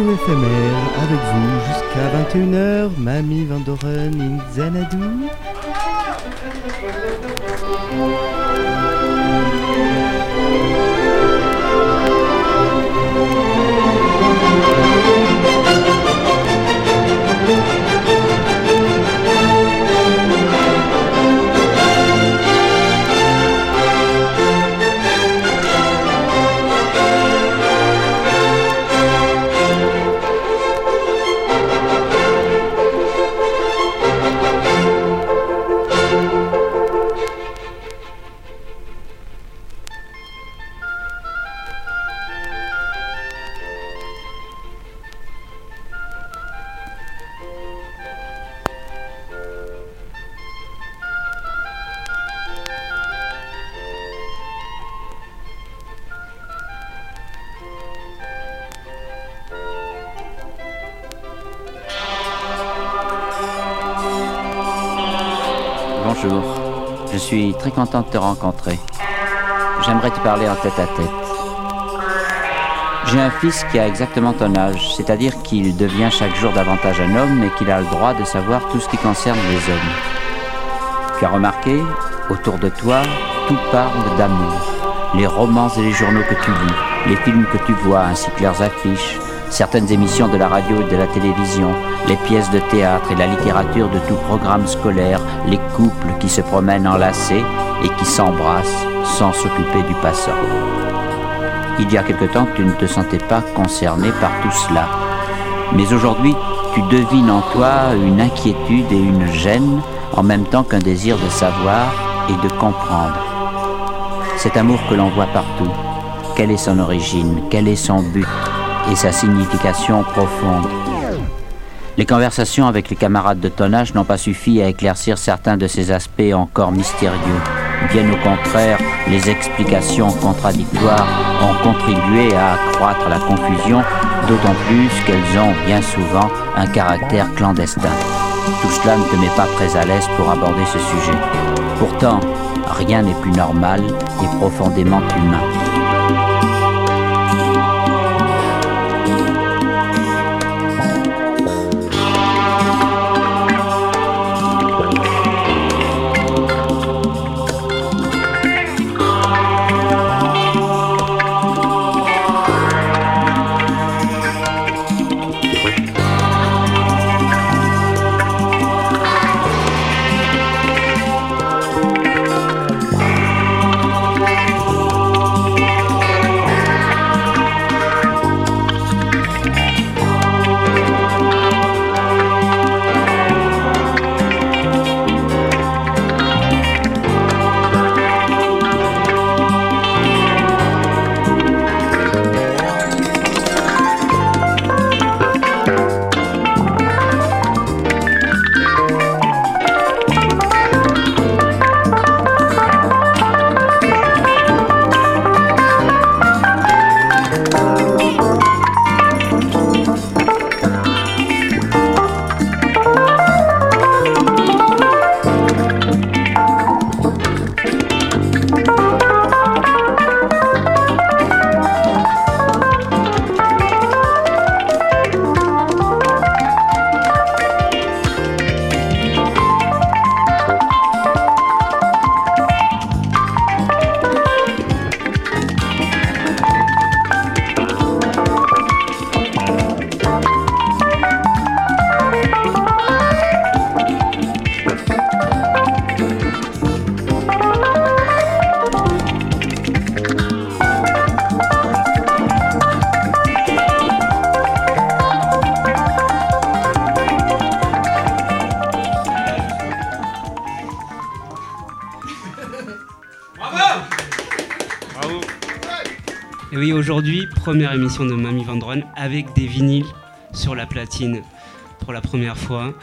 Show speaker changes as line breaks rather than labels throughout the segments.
Radio éphémère avec vous jusqu'à 21h, Mamie Vandoren in Xanadu.
Un fils qui a exactement ton âge, c'est-à-dire qu'il devient chaque jour davantage un homme et qu'il a le droit de savoir tout ce qui concerne les hommes. Tu as remarqué, autour de toi, tout parle d'amour. Les romans et les journaux que tu lis, les films que tu vois ainsi que leurs affiches, certaines émissions de la radio et de la télévision, les pièces de théâtre et la littérature de tout programme scolaire, les couples qui se promènent enlacés et qui s'embrassent sans s'occuper du passant. Il y a quelque temps tu ne te sentais pas concerné par tout cela. Mais aujourd'hui, tu devines en toi une inquiétude et une gêne en même temps qu'un désir de savoir et de comprendre. Cet amour que l'on voit partout, quelle est son origine, quel est son but et sa signification profonde. Les conversations avec les camarades de ton âge n'ont pas suffi à éclaircir certains de ces aspects encore mystérieux. Bien au contraire, les explications contradictoires ont contribué à accroître la confusion, d'autant plus qu'elles ont bien souvent un caractère clandestin. Tout cela ne te met pas très à l'aise pour aborder ce sujet. Pourtant, rien n'est plus normal et profondément humain.
Oui, aujourd'hui, première émission de Mamie Vendron avec des vinyles sur la platine pour la première fois.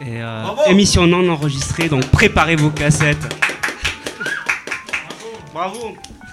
Et euh, émission non enregistrée, donc préparez vos cassettes. Bravo. half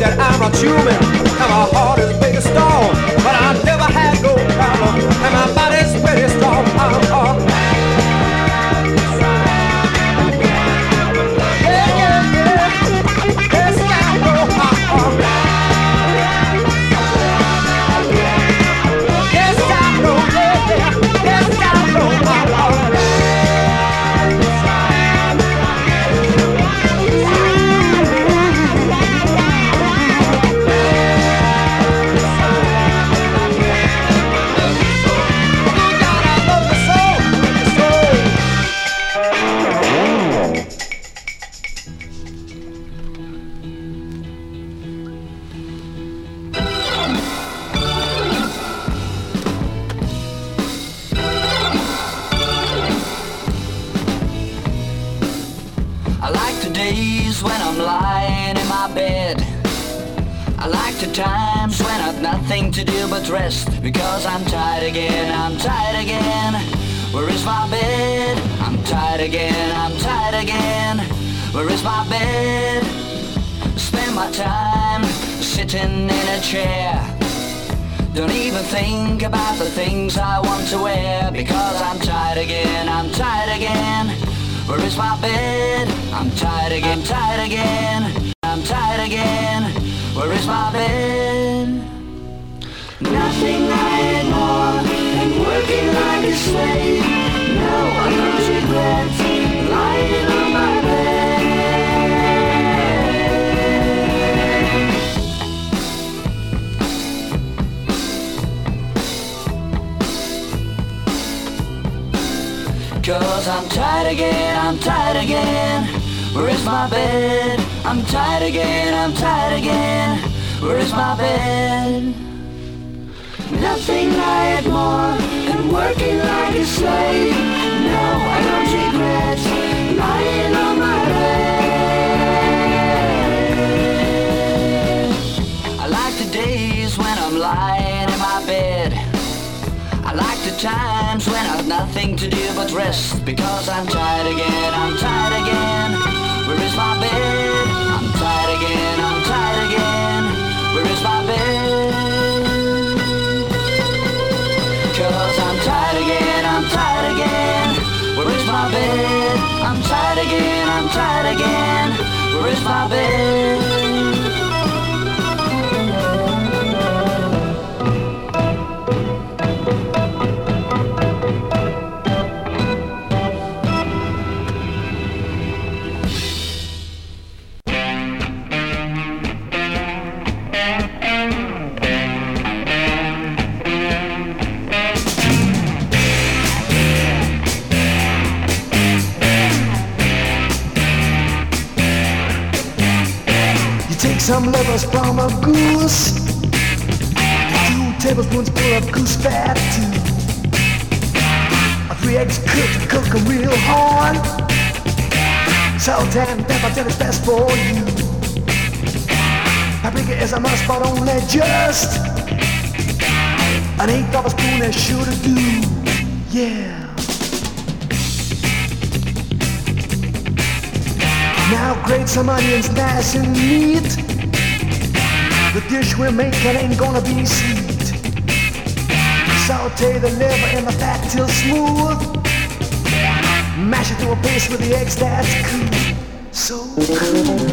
that I'm not human.
Working night long and working like a slave. No, I don't regret lying on my bed. Cause I'm tired again, I'm tired again. Where is my bed? I'm tired again, I'm tired again. Where is my bed? nothing I more than working like a slave. No, I don't regret lying on my bed. I like the days when I'm lying in my bed. I like the times when I've nothing to do but rest because I'm tired again, I'm tired again. Where is my bed? I'm tired again, I'm tired again. Where is my bed? bed? I'm tired again, I'm tired again. Where is my bed?
Some lovers from a goose. Two tablespoons full of goose fat too. Three eggs cooked, cook a real horn. Salt and pepper till it's best for you. Paprika is a must, but only just an eighth of a spoon is sure to do. Yeah. Now grate some onions nice and neat. The dish we're making ain't gonna be sweet. Saute the liver and the fat till smooth. Mash it to a paste with the eggs that's cool. So cool.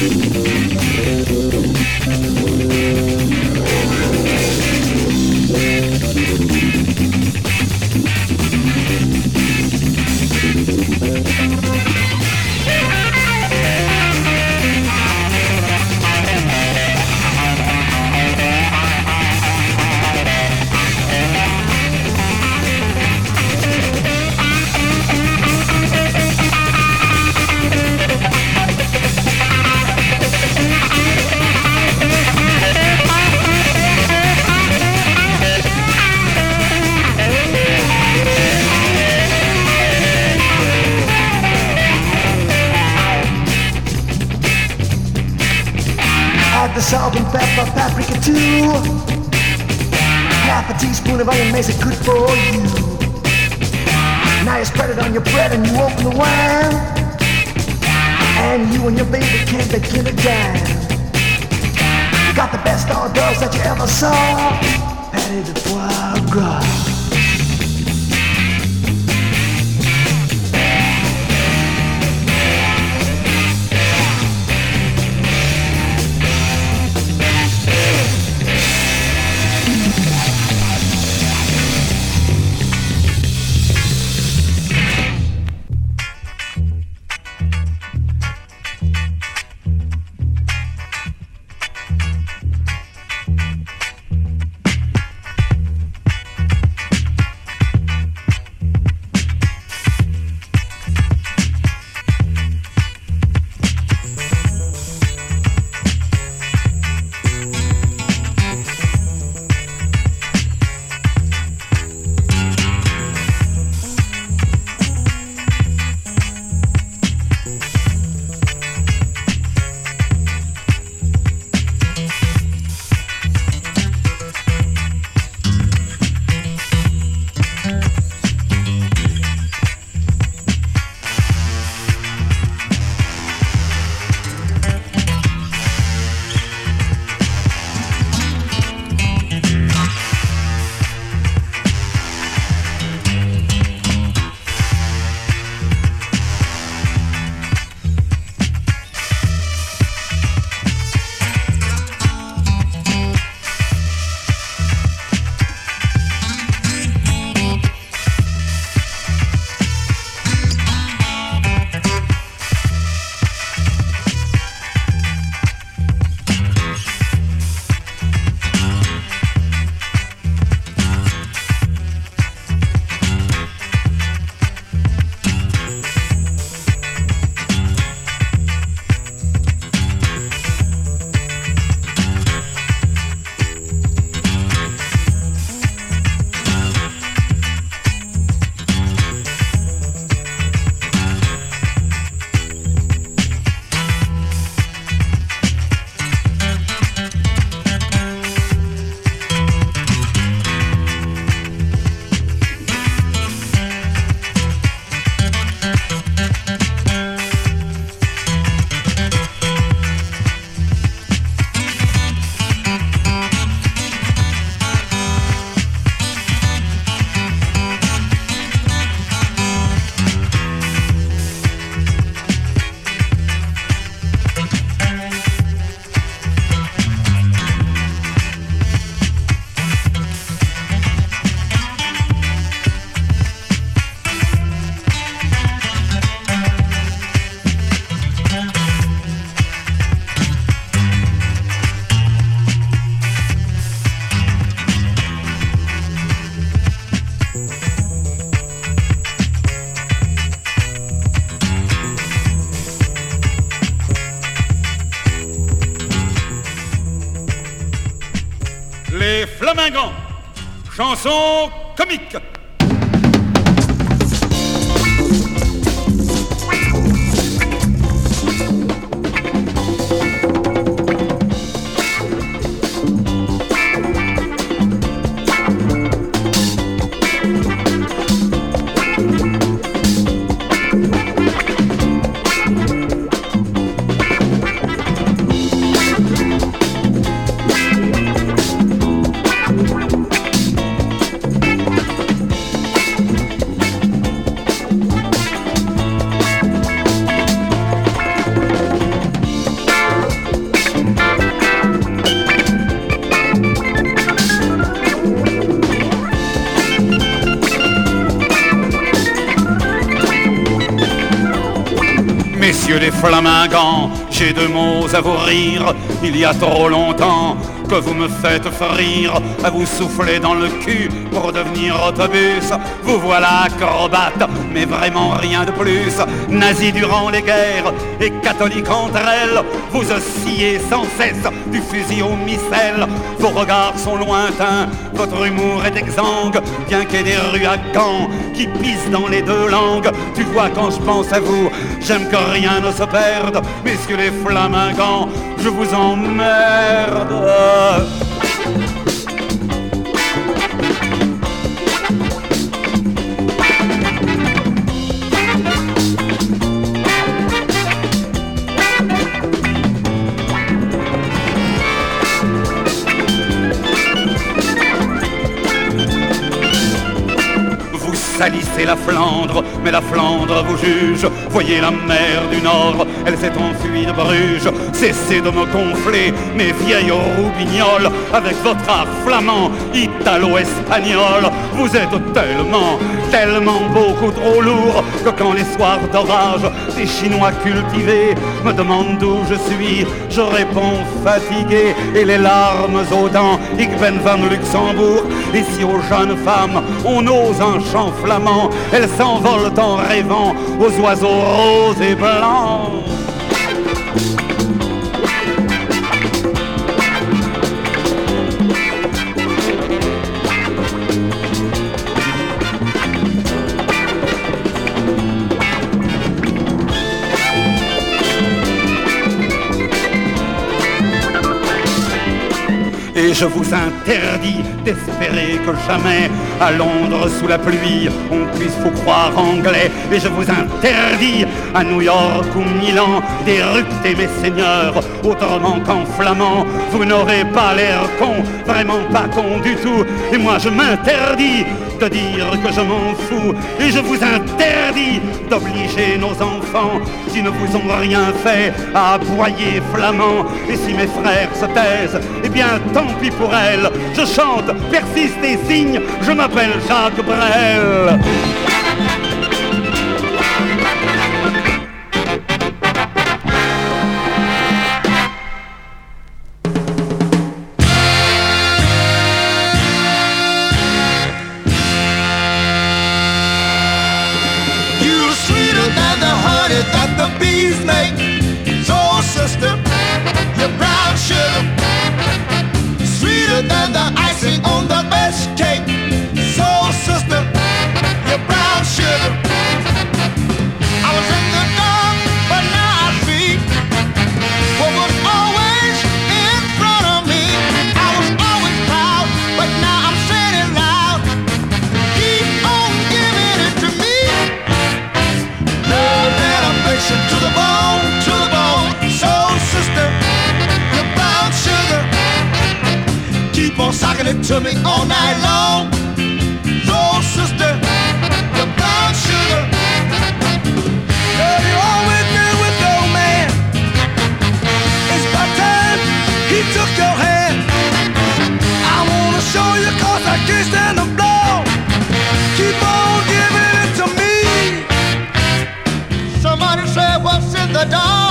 Thank you. You on your bread and you open the wine. And you and your baby can't begin to dine. Got the best hors d'oeuvres that you ever saw. Patty de foie gras.
atomique chanson comique. flamingant, j'ai deux mots à vous rire. Il y a trop longtemps que vous me faites frire, à vous souffler dans le cul pour devenir autobus. Vous voilà acrobate, mais vraiment rien de plus. Nazi durant les guerres et catholique entre elles, vous oscillez sans cesse du fusil au missel. Vos regards sont lointains, votre humour est exsangue, bien qu'il y ait des rues qui pissent dans les deux langues. Tu vois, quand je pense à vous, j'aime que rien ne se perde, messieurs les flamingants, je vous emmerde. La Flandre, mais la Flandre vous juge. Voyez la mer du Nord, elle s'est enfuie de Bruges. Cessez de me gonfler, mes vieilles roubignoles, avec votre art flamand, italo-espagnol. Vous êtes tellement, tellement beaucoup trop lourd que quand les soirs d'orage, des Chinois cultivés me demandent d'où je suis, je réponds fatigué et les larmes aux dents. Ik ben van Luxembourg. Et si aux jeunes femmes on ose un chant flamand, elles s'envolent en rêvant aux oiseaux roses et blancs. Je vous interdis d'espérer que jamais à Londres sous la pluie on puisse vous croire anglais. Et je vous interdis à New York ou Milan d'éructer mes seigneurs autrement qu'en flamand. Vous n'aurez pas l'air con, vraiment pas con du tout. Et moi je m'interdis de dire que je m'en fous et je vous interdis d'obliger nos enfants qui ne vous ont rien fait à aboyer flamand. Et si mes frères se taisent, eh bien tant pis pour elles. Je chante, persiste et signe, je m'appelle Jacques Brel.
Than the honey that the bees make. So, sister, you're brown sugar. Sweeter than the icing on the best cake. So, sister, you're brown sugar. It to me all night long. Soul sister, you're brown sugar.
Girl, you always been with no man. It's about time he took your hand. I wanna show you cause I can't stand the blow. Keep on giving it to me.
Somebody said what's in the dark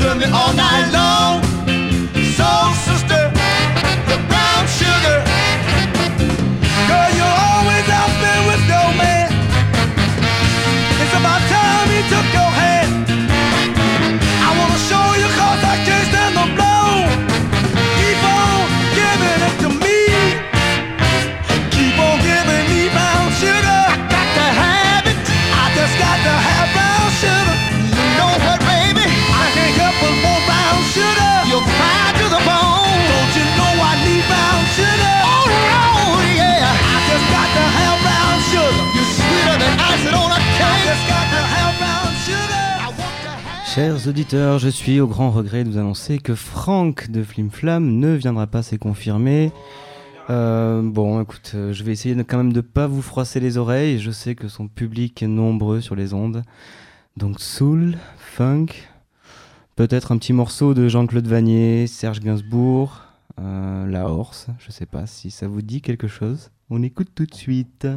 to me all night long.
Chers auditeurs, je suis au grand regret de vous annoncer que Franck de Flim Flam ne viendra pas, c'est confirmé. Euh, bon, écoute, euh, je vais essayer quand même de pas vous froisser les oreilles. Je sais que son public est nombreux sur les ondes. Donc soul, funk, peut-être un petit morceau de Jean-Claude Vanier, Serge Gainsbourg, euh, La Horse. Je sais pas si ça vous dit quelque chose. On écoute tout de suite.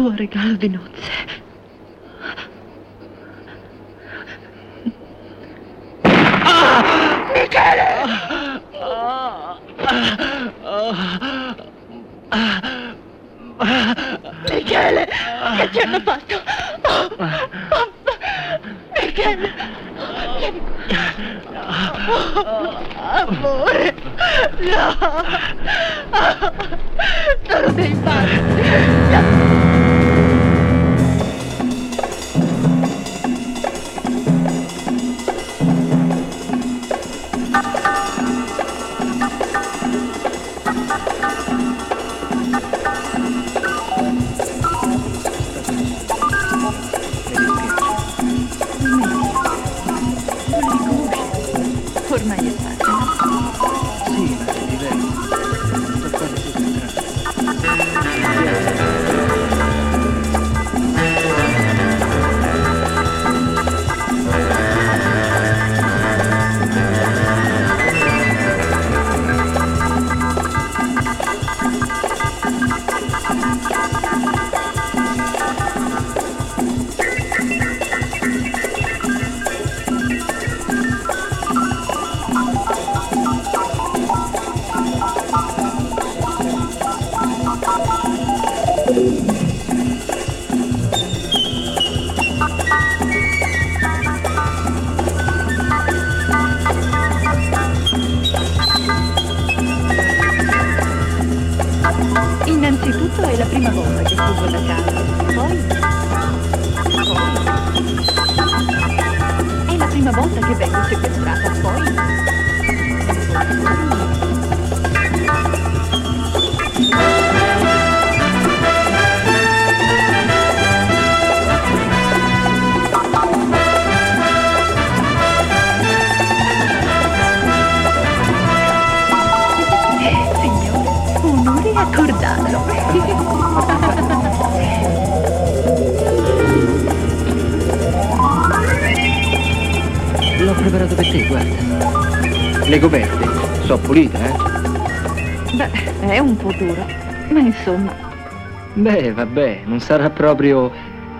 due regalo di nozze. Ah! Michele! Ah! Michele, che ci hanno fatto? Michele! Amore, no!
Innanzitutto Beh, vabbè, non sarà proprio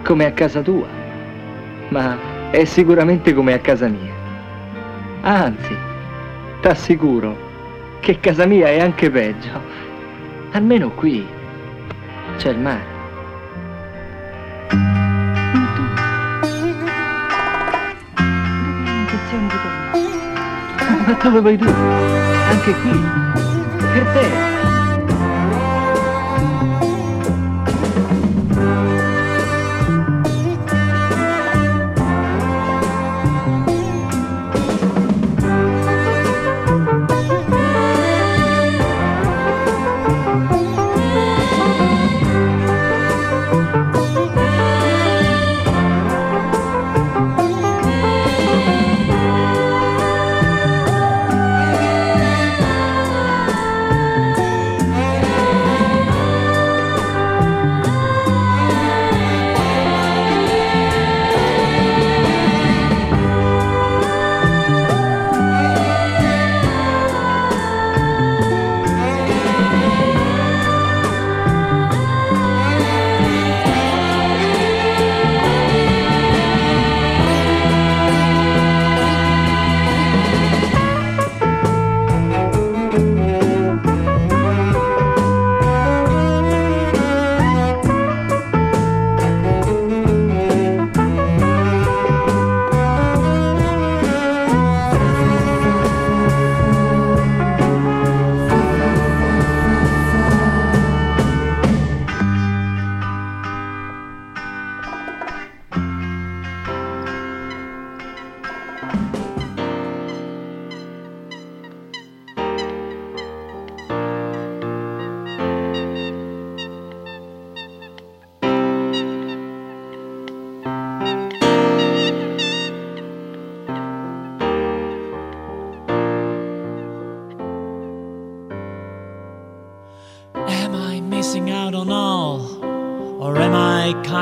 come a casa tua, ma è sicuramente come a casa mia. Anzi, t'assicuro che casa mia è anche peggio. Almeno qui c'è il mare. Ma dove vai tu? Anche qui. Per te.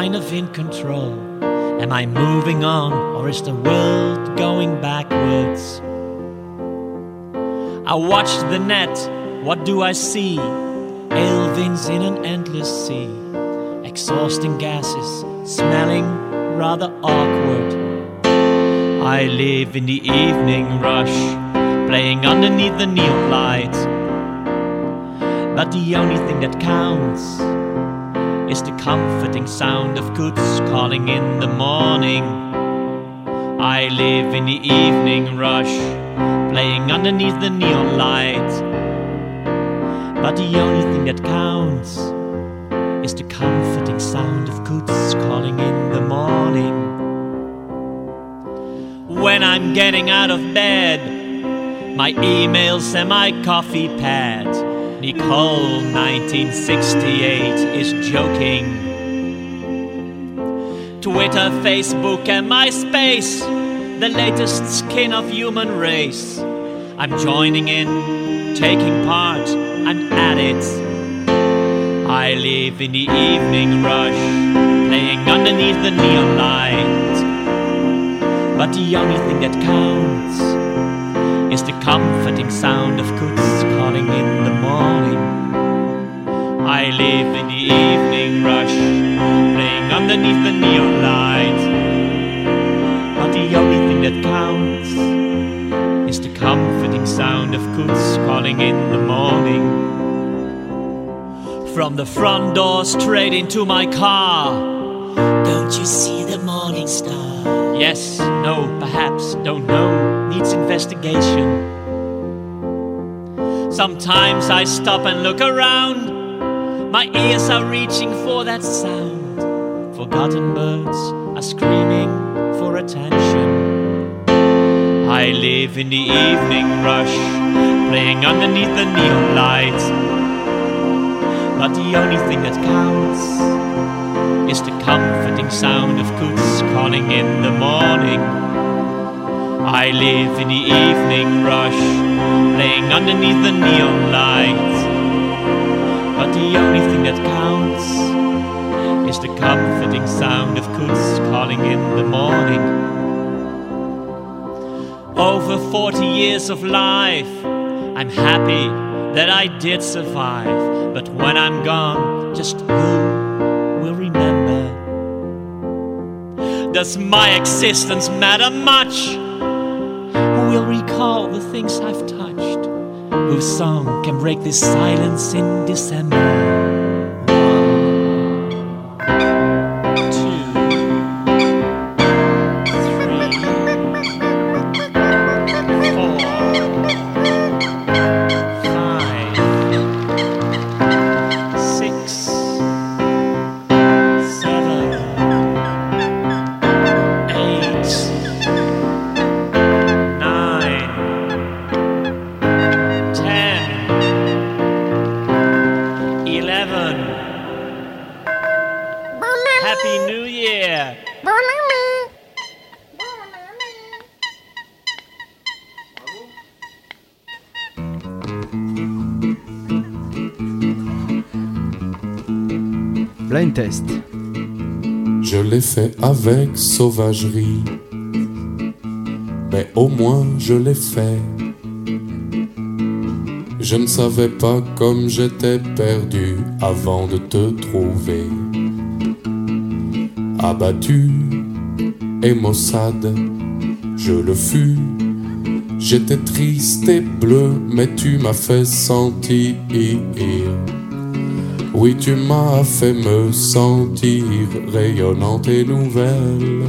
Kind of in control? Am I moving on? Or is the world going backwards? I watch the net, what do I see? Elvins in an endless sea. exhausting gases, smelling rather awkward. I live in the evening rush, playing underneath the neon light. But the only thing that counts is the comforting sound of goods calling in the morning. I live in the evening rush, playing underneath the neon light. But the only thing that counts is the comforting sound of goods calling in the morning. When I'm getting out of bed, my emails and my coffee pad. Nicole 1968 is joking. Twitter, Facebook, and MySpace, the latest skin of human race. I'm joining in, taking part, I'm at it. I live in the evening rush, playing underneath the neon light. But the only thing that counts is the comforting sound of goods calling in the morning. I live in the evening rush, playing underneath the neon light. But the only thing that counts is the comforting sound of goods calling in the morning. From the front door straight into my car. Don't you see the morning star? Yes, no, perhaps, don't know, needs investigation. Sometimes I stop and look around. My ears are reaching for that sound. Forgotten birds are screaming for attention. I live in the evening rush, playing underneath the neon light. But the only thing that counts is the comforting sound of coots calling in the morning. I live in the evening rush, playing underneath the neon light. But the only thing that counts is the comforting sound of goods calling in the morning. Over 40 years of life, I'm happy that I did survive. But when I'm gone, just who will remember? Does my existence matter much? Will recall the things I've touched? Whose song can break this silence in December?
Avec sauvagerie, mais au moins je l'ai fait. Je ne savais pas comme j'étais perdu avant de te trouver. Abattu et maussade, je le fus. J'étais triste et bleu, mais tu m'as fait sentir. Oui, tu m'as fait me sentir rayonnante et nouvelle,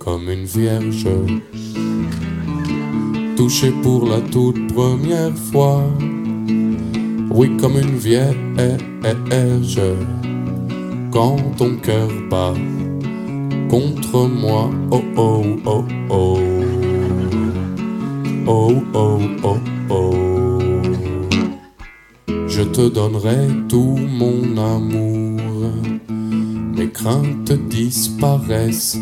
comme une vierge, touchée pour la toute première fois. Oui, comme une vierge, quand ton cœur bat contre moi. Oh oh oh oh, oh oh oh oh. Je te donnerai tout mon amour, mes craintes disparaissent.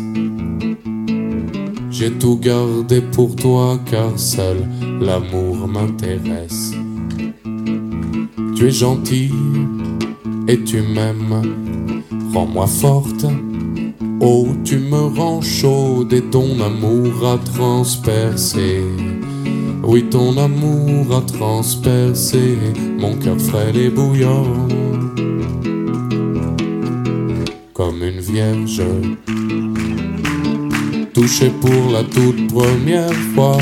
J'ai tout gardé pour toi car seul l'amour m'intéresse. Tu es gentil et tu m'aimes, rends-moi forte. Oh, tu me rends chaude et ton amour a transpercé. Oui, ton amour a transpercé mon cœur frêle et bouillant. comme une vierge. Touché pour la toute première fois,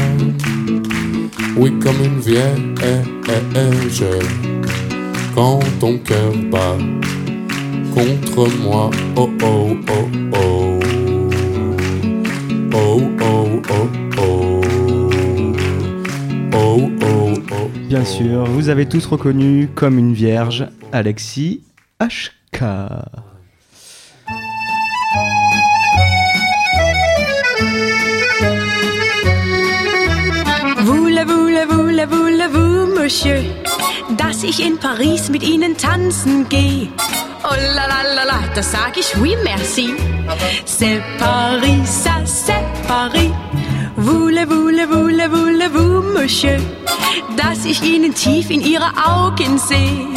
oui, comme une vierge. Quand ton cœur bat contre moi, oh oh. Vous
avez tous reconnu comme une vierge Alexis HK.
Voulez-vous, voulez-vous, voulez-vous, Monsieur, dass ich in Paris mit Ihnen tanzen gehe? Oh la la la la, da sag ich oui merci. C'est Paris, ça c'est Paris. Voulez-vous, voulez-vous, voulez-vous, Monsieur, dass ich Ihnen tief in Ihre Augen sehe?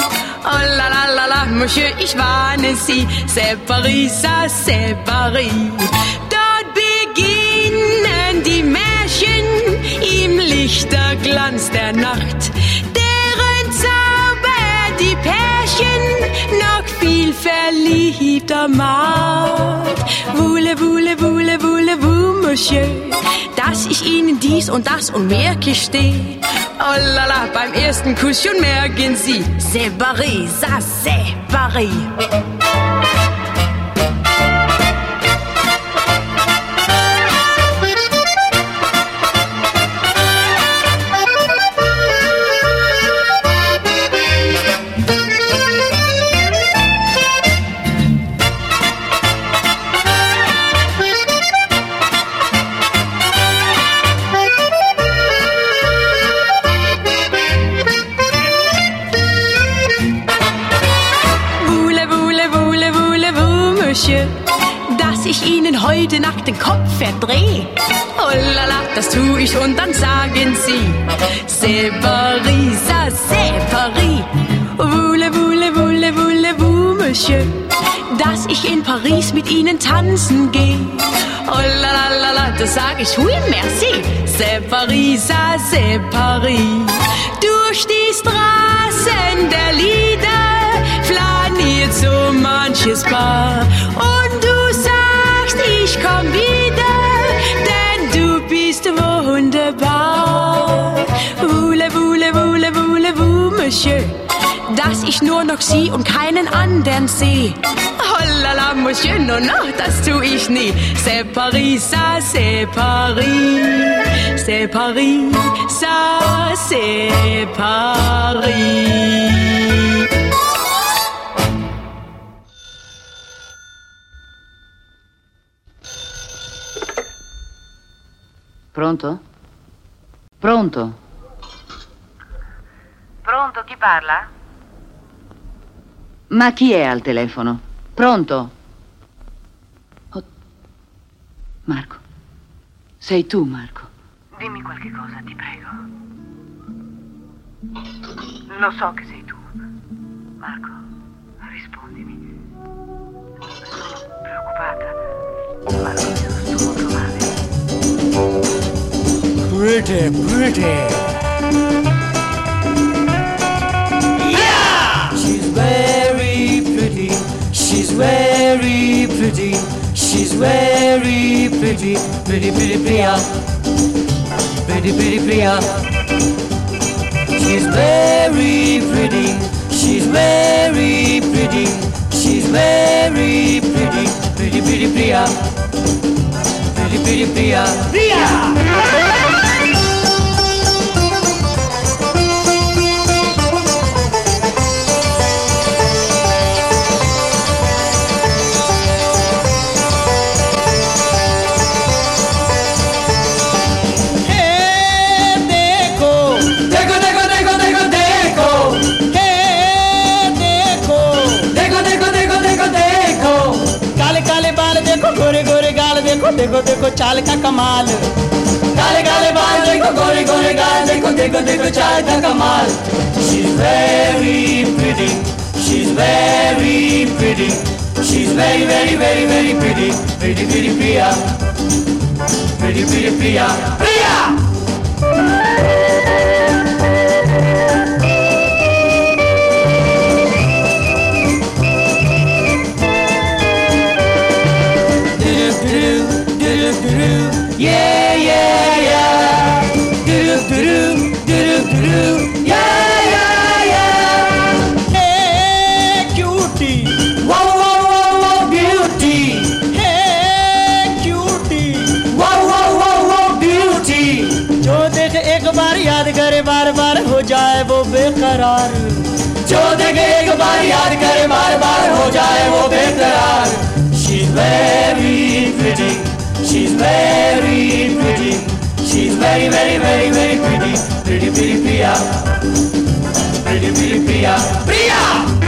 Oh la la la la, Monsieur, ich warne Sie. C'est Paris, ça. Dort beginnen die Märchen im Lichterglanz der Nacht. Deren Zauber die Pärchen noch viel verliebter macht. Voulez, voulez, voulez, voulez-vous, Monsieur, dass ich Ihnen dies und das und mehr gestehe? Oh la la, beim ersten Kuss schon merken Sie, c'est Paris, ça c'est Paris. Kopf verdreh? Oh la la, das tu ich und dann sagen Sie, c'est Paris, ça c'est Paris. Voulez, voulez, voulez, dass ich in Paris mit Ihnen tanzen geh? Oh la la la la, das sag ich oui merci, c'est Paris, ça. Durch die Straßen der Lieder flaniert so manches Paar. Und du sagst, ich komm wieder, Monsieur, dass ich nur noch Sie und keinen anderen seh. Oh Monsieur, no, no, das tu ich nie. C'est Paris, ça c'est Paris. C'est Paris, ça c'est Paris.
Pronto? Pronto?
Pronto, chi parla?
Ma chi è al telefono? Pronto? Oh, Marco. Sei tu, Marco.
Dimmi qualche cosa, ti prego. Lo so che sei tu. Marco, rispondimi. Sono preoccupata. Marco, io sto molto male.
Pretty, pretty. Very pretty. Pretty, pretty, Priya. Pretty, pretty, Priya. She's very pretty. She's very pretty. She's very pretty. Pretty, pretty, Priya. Pretty, pretty, Priya. Priya!
देखो देखो देखो चाल का कमाल काले
काले बाल देखो गोरे गोरे गाल देखो देखो देखो चाल का कमाल She's very pretty She's very pretty She's very very very very pretty Pretty pretty Priya Pretty pretty Priya Priya no giant won't enter She's very pretty, she's very pretty, she's very, very, very, very pretty, pretty, pretty Priya, pretty, pretty Priya, Priya!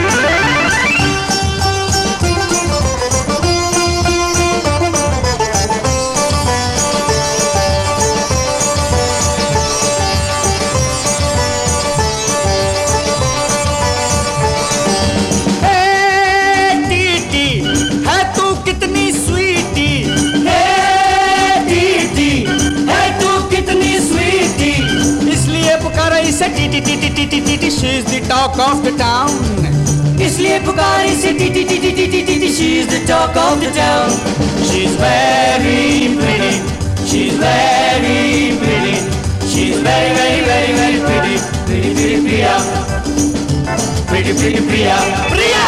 इसे TT TT TT TT she is
the
talk of the town इसलिए पुकारा इसे TT TT TT TT she is the talk of the town she is very pretty she is very pretty she is very very very very pretty pretty pretty Priya Pretty, pretty Priya. Priya!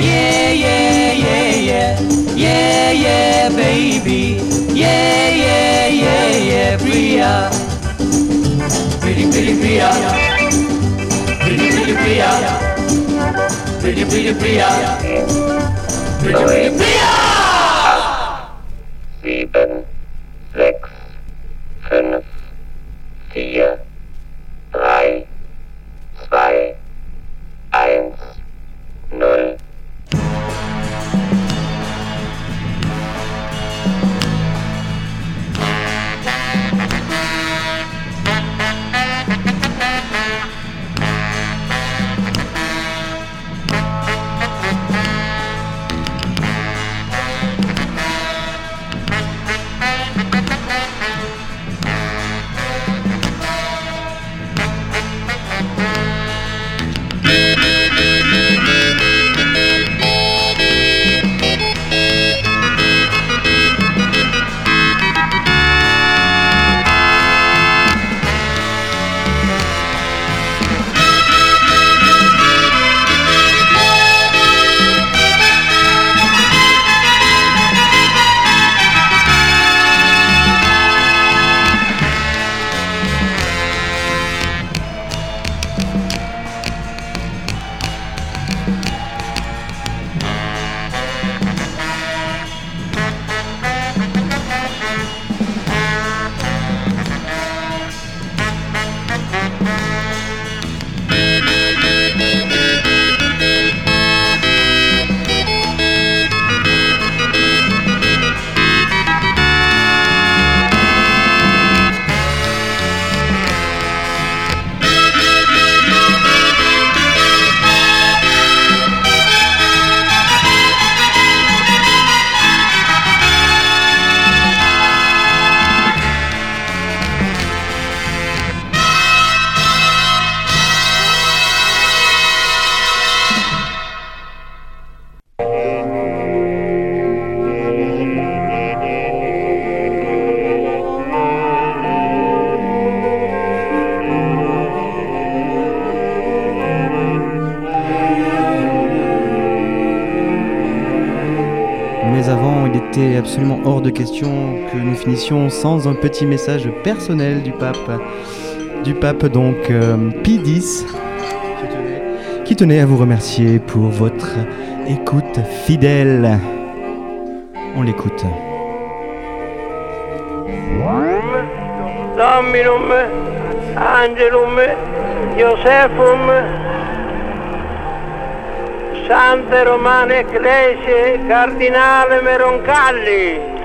Yeah, yeah, yeah, yeah. Yeah, yeah, baby. Yeah, yeah, yeah, yeah, Priya. Priya. Pretty, pretty Priya. Pretty, pretty Priya. Pretty, pretty Priya!
Que nous finissions sans un petit message personnel du pape. Du pape, donc euh, P10, qui tenait, à vous remercier pour votre écoute fidèle. On l'écoute.
Dominum, Angelum, Josephum, Sante Romane Ecclesiae, Cardinale Meroncalli.